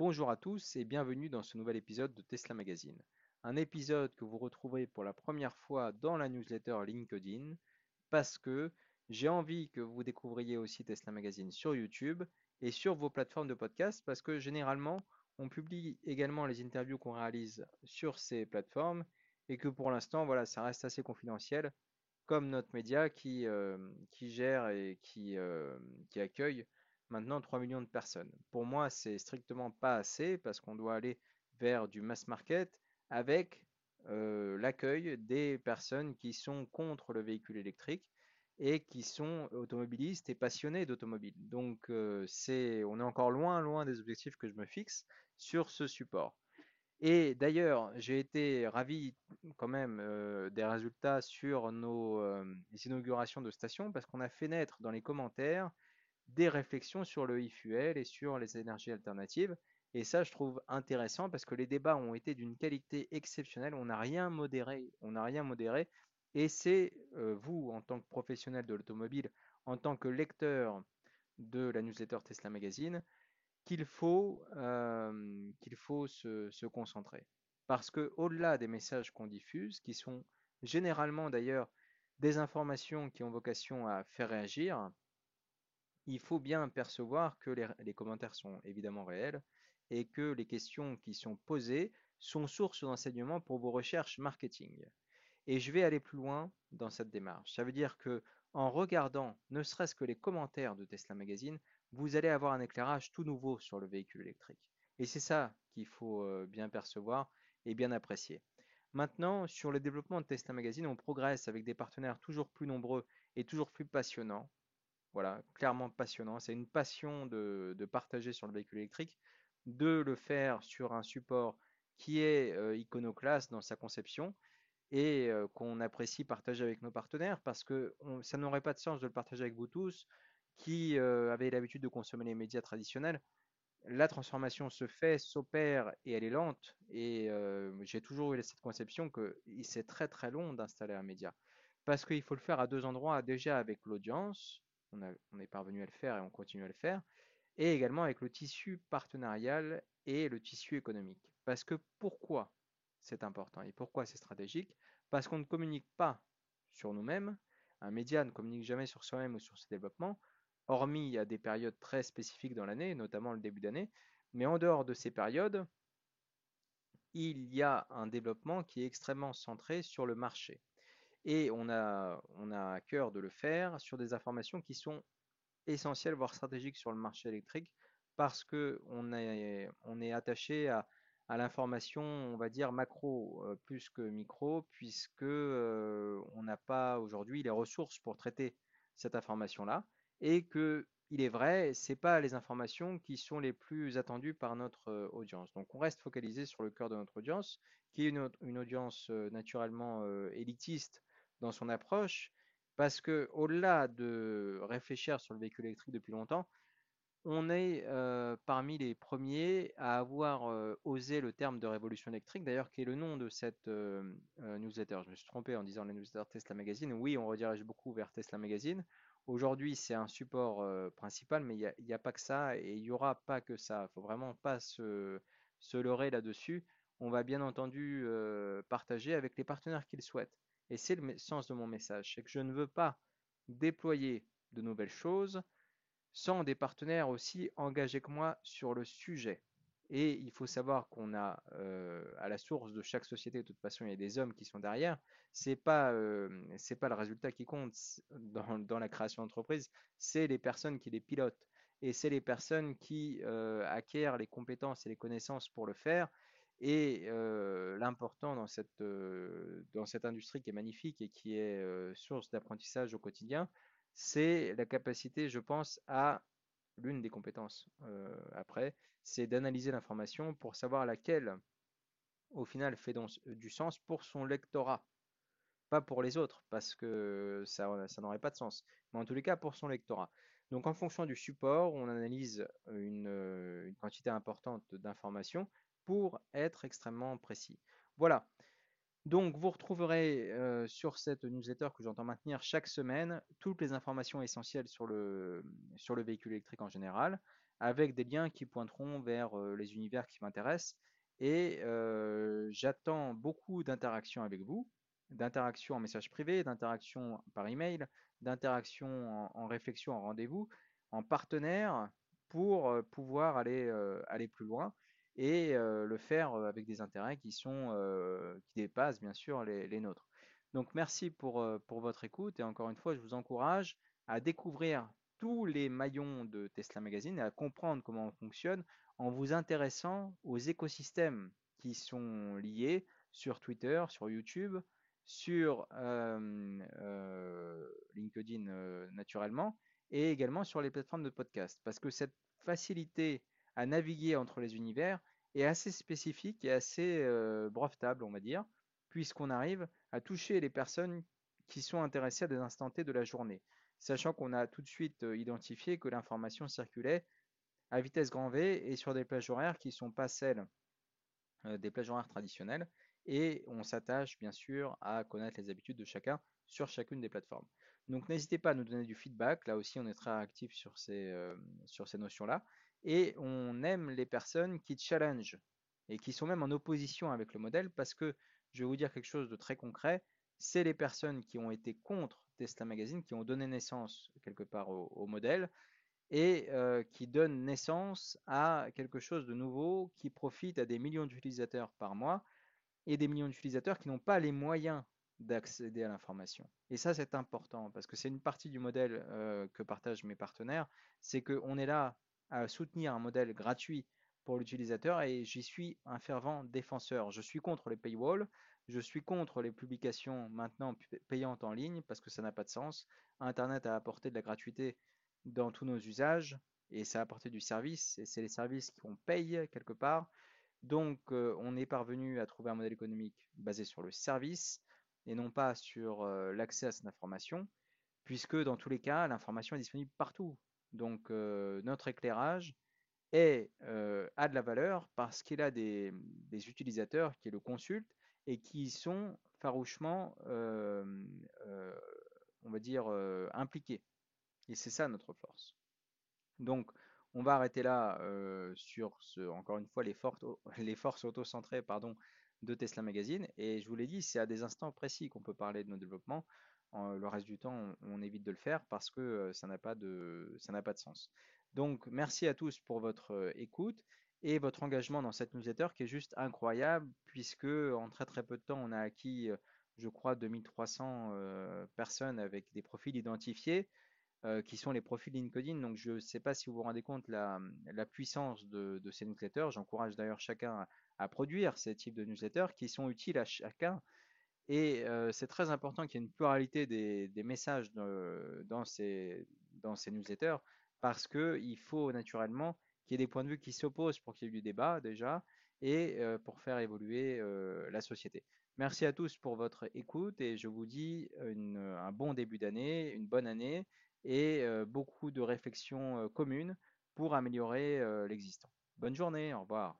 Bonjour à tous et bienvenue dans ce nouvel épisode de Tesla Magazine. Un épisode que vous retrouverez pour la première fois dans la newsletter LinkedIn parce que j'ai envie que vous découvriez aussi Tesla Magazine sur YouTube et sur vos plateformes de podcast parce que généralement on publie également les interviews qu'on réalise sur ces plateformes et que pour l'instant voilà ça reste assez confidentiel comme notre média qui, euh, gère et qui, euh, qui accueille maintenant 3 millions de personnes. Pour moi, c'est strictement pas assez parce qu'on doit aller vers du mass market avec euh, l'accueil des personnes qui sont contre le véhicule électrique et qui sont automobilistes et passionnés d'automobile. Donc euh, c'est, on est encore loin, loin des objectifs que je me fixe sur ce support. Et d'ailleurs, j'ai été ravi quand même euh, des résultats sur nos inaugurations de stations parce qu'on a fait naître dans les commentaires des réflexions sur le e-fuel et sur les énergies alternatives. Et ça, je trouve intéressant parce que les débats ont été d'une qualité exceptionnelle. On n'a rien modéré, on n'a rien modéré. Et c'est euh, vous, en tant que professionnel de l'automobile, en tant que lecteur de la newsletter Tesla Magazine, qu'il faut, euh, qu'il faut se, se, concentrer. Parce que au-delà des messages qu'on diffuse, qui sont généralement d'ailleurs des informations qui ont vocation à faire réagir, il faut bien percevoir que les, commentaires sont évidemment réels et que les questions qui sont posées sont source d'enseignement pour vos recherches marketing. Et je vais aller plus loin dans cette démarche. Ça veut dire que en regardant ne serait-ce que les commentaires de Tesla Magazine, vous allez avoir un éclairage tout nouveau sur le véhicule électrique. Et c'est ça qu'il faut euh, bien percevoir et bien apprécier. Maintenant, sur le développement de Tesla Magazine, on progresse avec des partenaires toujours plus nombreux et toujours plus passionnants. Voilà, clairement passionnant. C'est une passion de, partager sur le véhicule électrique, de le faire sur un support qui est euh, iconoclaste dans sa conception et euh, qu'on apprécie partager avec nos partenaires parce que ça n'aurait pas de sens de le partager avec vous tous qui euh, avez l'habitude de consommer les médias traditionnels. La transformation se fait, s'opère et elle est lente. Et j'ai toujours eu cette conception que c'est très très long d'installer un média. Parce qu'il faut le faire à deux endroits, déjà avec l'audience, on, est parvenu à le faire et on continue à le faire, et également avec le tissu partenarial et le tissu économique. Parce que pourquoi c'est important et pourquoi c'est stratégique? Parce qu'on ne communique pas sur nous-mêmes, un média ne communique jamais sur soi-même ou sur ses développements, hormis à des périodes très spécifiques dans l'année, notamment le début d'année, mais en dehors de ces périodes, il y a un développement qui est extrêmement centré sur le marché. Et on a, on a à cœur de le faire sur des informations qui sont essentielles, voire stratégiques sur le marché électrique, parce qu'on est, on est attaché à, à l'information, on va dire macro euh, plus que micro, puisque euh, on n'a pas aujourd'hui les ressources pour traiter cette information-là, et que il est vrai, c'est pas les informations qui sont les plus attendues par notre euh, audience. Donc on reste focalisé sur le cœur de notre audience, qui est une audience naturellement élitiste dans son approche, parce que au-delà de réfléchir sur le véhicule électrique depuis longtemps, on est euh, parmi les premiers à avoir euh, osé le terme de révolution électrique, d'ailleurs qui est le nom de cette euh, newsletter. Je me suis trompé en disant la newsletter Tesla Magazine. Oui, on redirige beaucoup vers Tesla Magazine. Aujourd'hui, c'est un support principal, mais il n'y a, pas que ça et il n'y aura pas que ça. Il ne faut vraiment pas se, se leurrer là-dessus. On va bien entendu partager avec les partenaires qu'ils souhaitent. Et c'est le sens de mon message, c'est que je ne veux pas déployer de nouvelles choses sans des partenaires aussi engagés que moi sur le sujet. Et il faut savoir qu'on a euh, à la source de chaque société, de toute façon, il y a des hommes qui sont derrière. C'est pas euh, pas le résultat qui compte dans, dans la création d'entreprise, c'est les personnes qui les pilotent et c'est les personnes qui euh, acquièrent les compétences et les connaissances pour le faire et l'important dans cette, industrie qui est magnifique et qui est source d'apprentissage au quotidien, c'est la capacité, je pense, à l'une des compétences après, c'est d'analyser l'information pour savoir laquelle, au final, fait donc du sens pour son lectorat. Pas pour les autres, parce que ça, ça n'aurait pas de sens. Mais en tous les cas, pour son lectorat. Donc en fonction du support, on analyse une, une quantité importante d'informations pour être extrêmement précis. Voilà. Donc vous retrouverez euh, sur cette newsletter que j'entends maintenir chaque semaine toutes les informations essentielles sur le, véhicule électrique en général, avec des liens qui pointeront vers les univers qui m'intéressent. Et j'attends beaucoup d'interactions avec vous, d'interactions en message privé, d'interactions par email, d'interactions en, réflexion, en rendez-vous, en partenaire pour pouvoir aller plus loin et le faire avec des intérêts qui sont qui dépassent bien sûr les, nôtres. Donc merci pour, pour votre écoute et encore une fois je vous encourage à découvrir tous les maillons de Tesla Magazine et à comprendre comment on fonctionne en vous intéressant aux écosystèmes qui sont liés sur Twitter, sur YouTube, sur LinkedIn naturellement et également sur les plateformes de podcast. Parce que cette facilité à naviguer entre les univers est assez spécifique et assez brevetable, on va dire, puisqu'on arrive à toucher les personnes qui sont intéressées à des instants T de la journée sachant qu'on a tout de suite identifié que l'information circulait à vitesse grand V et sur des plages horaires qui ne sont pas celles des plages horaires traditionnelles. Et on s'attache bien sûr à connaître les habitudes de chacun sur chacune des plateformes. Donc n'hésitez pas à nous donner du feedback. Là aussi, on est très actif sur ces, sur ces notions-là. Et on aime les personnes qui challenge et qui sont même en opposition avec le modèle parce que je vais vous dire quelque chose de très concret. C'est les personnes qui ont été contre Tesla Magazine qui ont donné naissance quelque part au, modèle et euh, qui donnent naissance à quelque chose de nouveau qui profite à des millions d'utilisateurs par mois et des millions d'utilisateurs qui n'ont pas les moyens d'accéder à l'information. Et ça, c'est important parce que c'est une partie du modèle euh, que partagent mes partenaires, c'est qu'on est là à soutenir un modèle gratuit pour l'utilisateur et j'y suis un fervent défenseur. Je suis contre les paywalls, je suis contre les publications maintenant payantes en ligne parce que ça n'a pas de sens. Internet a apporté de la gratuité dans tous nos usages et ça a apporté du service et c'est les services qu'on paye quelque part. Donc euh, on est parvenu à trouver un modèle économique basé sur le service et non pas sur euh, l'accès à cette information puisque dans tous les cas l'information est disponible partout. Donc euh, notre éclairage est, a de la valeur parce qu'il a des, utilisateurs qui le consultent et qui sont farouchement, euh, euh, on va dire, euh, impliqués. Et c'est ça notre force. Donc, on va arrêter là sur ce, encore une fois, les, forces, les forces auto-centrées pardon, de Tesla Magazine. Et je vous l'ai dit, c'est à des instants précis qu'on peut parler de nos développements. Le reste du temps, on, évite de le faire parce que ça n'a pas de, ça n'a pas de sens. Donc, merci à tous pour votre écoute et votre engagement dans cette newsletter qui est juste incroyable puisque en très très peu de temps on a acquis je crois 2300 euh, personnes avec des profils identifiés euh, qui sont les profils LinkedIn donc je ne sais pas si vous vous rendez compte la, la puissance de, ces newsletters j'encourage d'ailleurs chacun à, produire ces types de newsletters qui sont utiles à chacun et c'est très important qu'il y ait une pluralité des, messages dans, ces, newsletters parce qu'il faut naturellement qu'il y ait des points de vue qui s'opposent pour qu'il y ait du débat déjà et pour faire évoluer la société. Merci à tous pour votre écoute et je vous dis un bon début d'année, une bonne année et beaucoup de réflexions communes pour améliorer l'existant. Bonne journée, au revoir.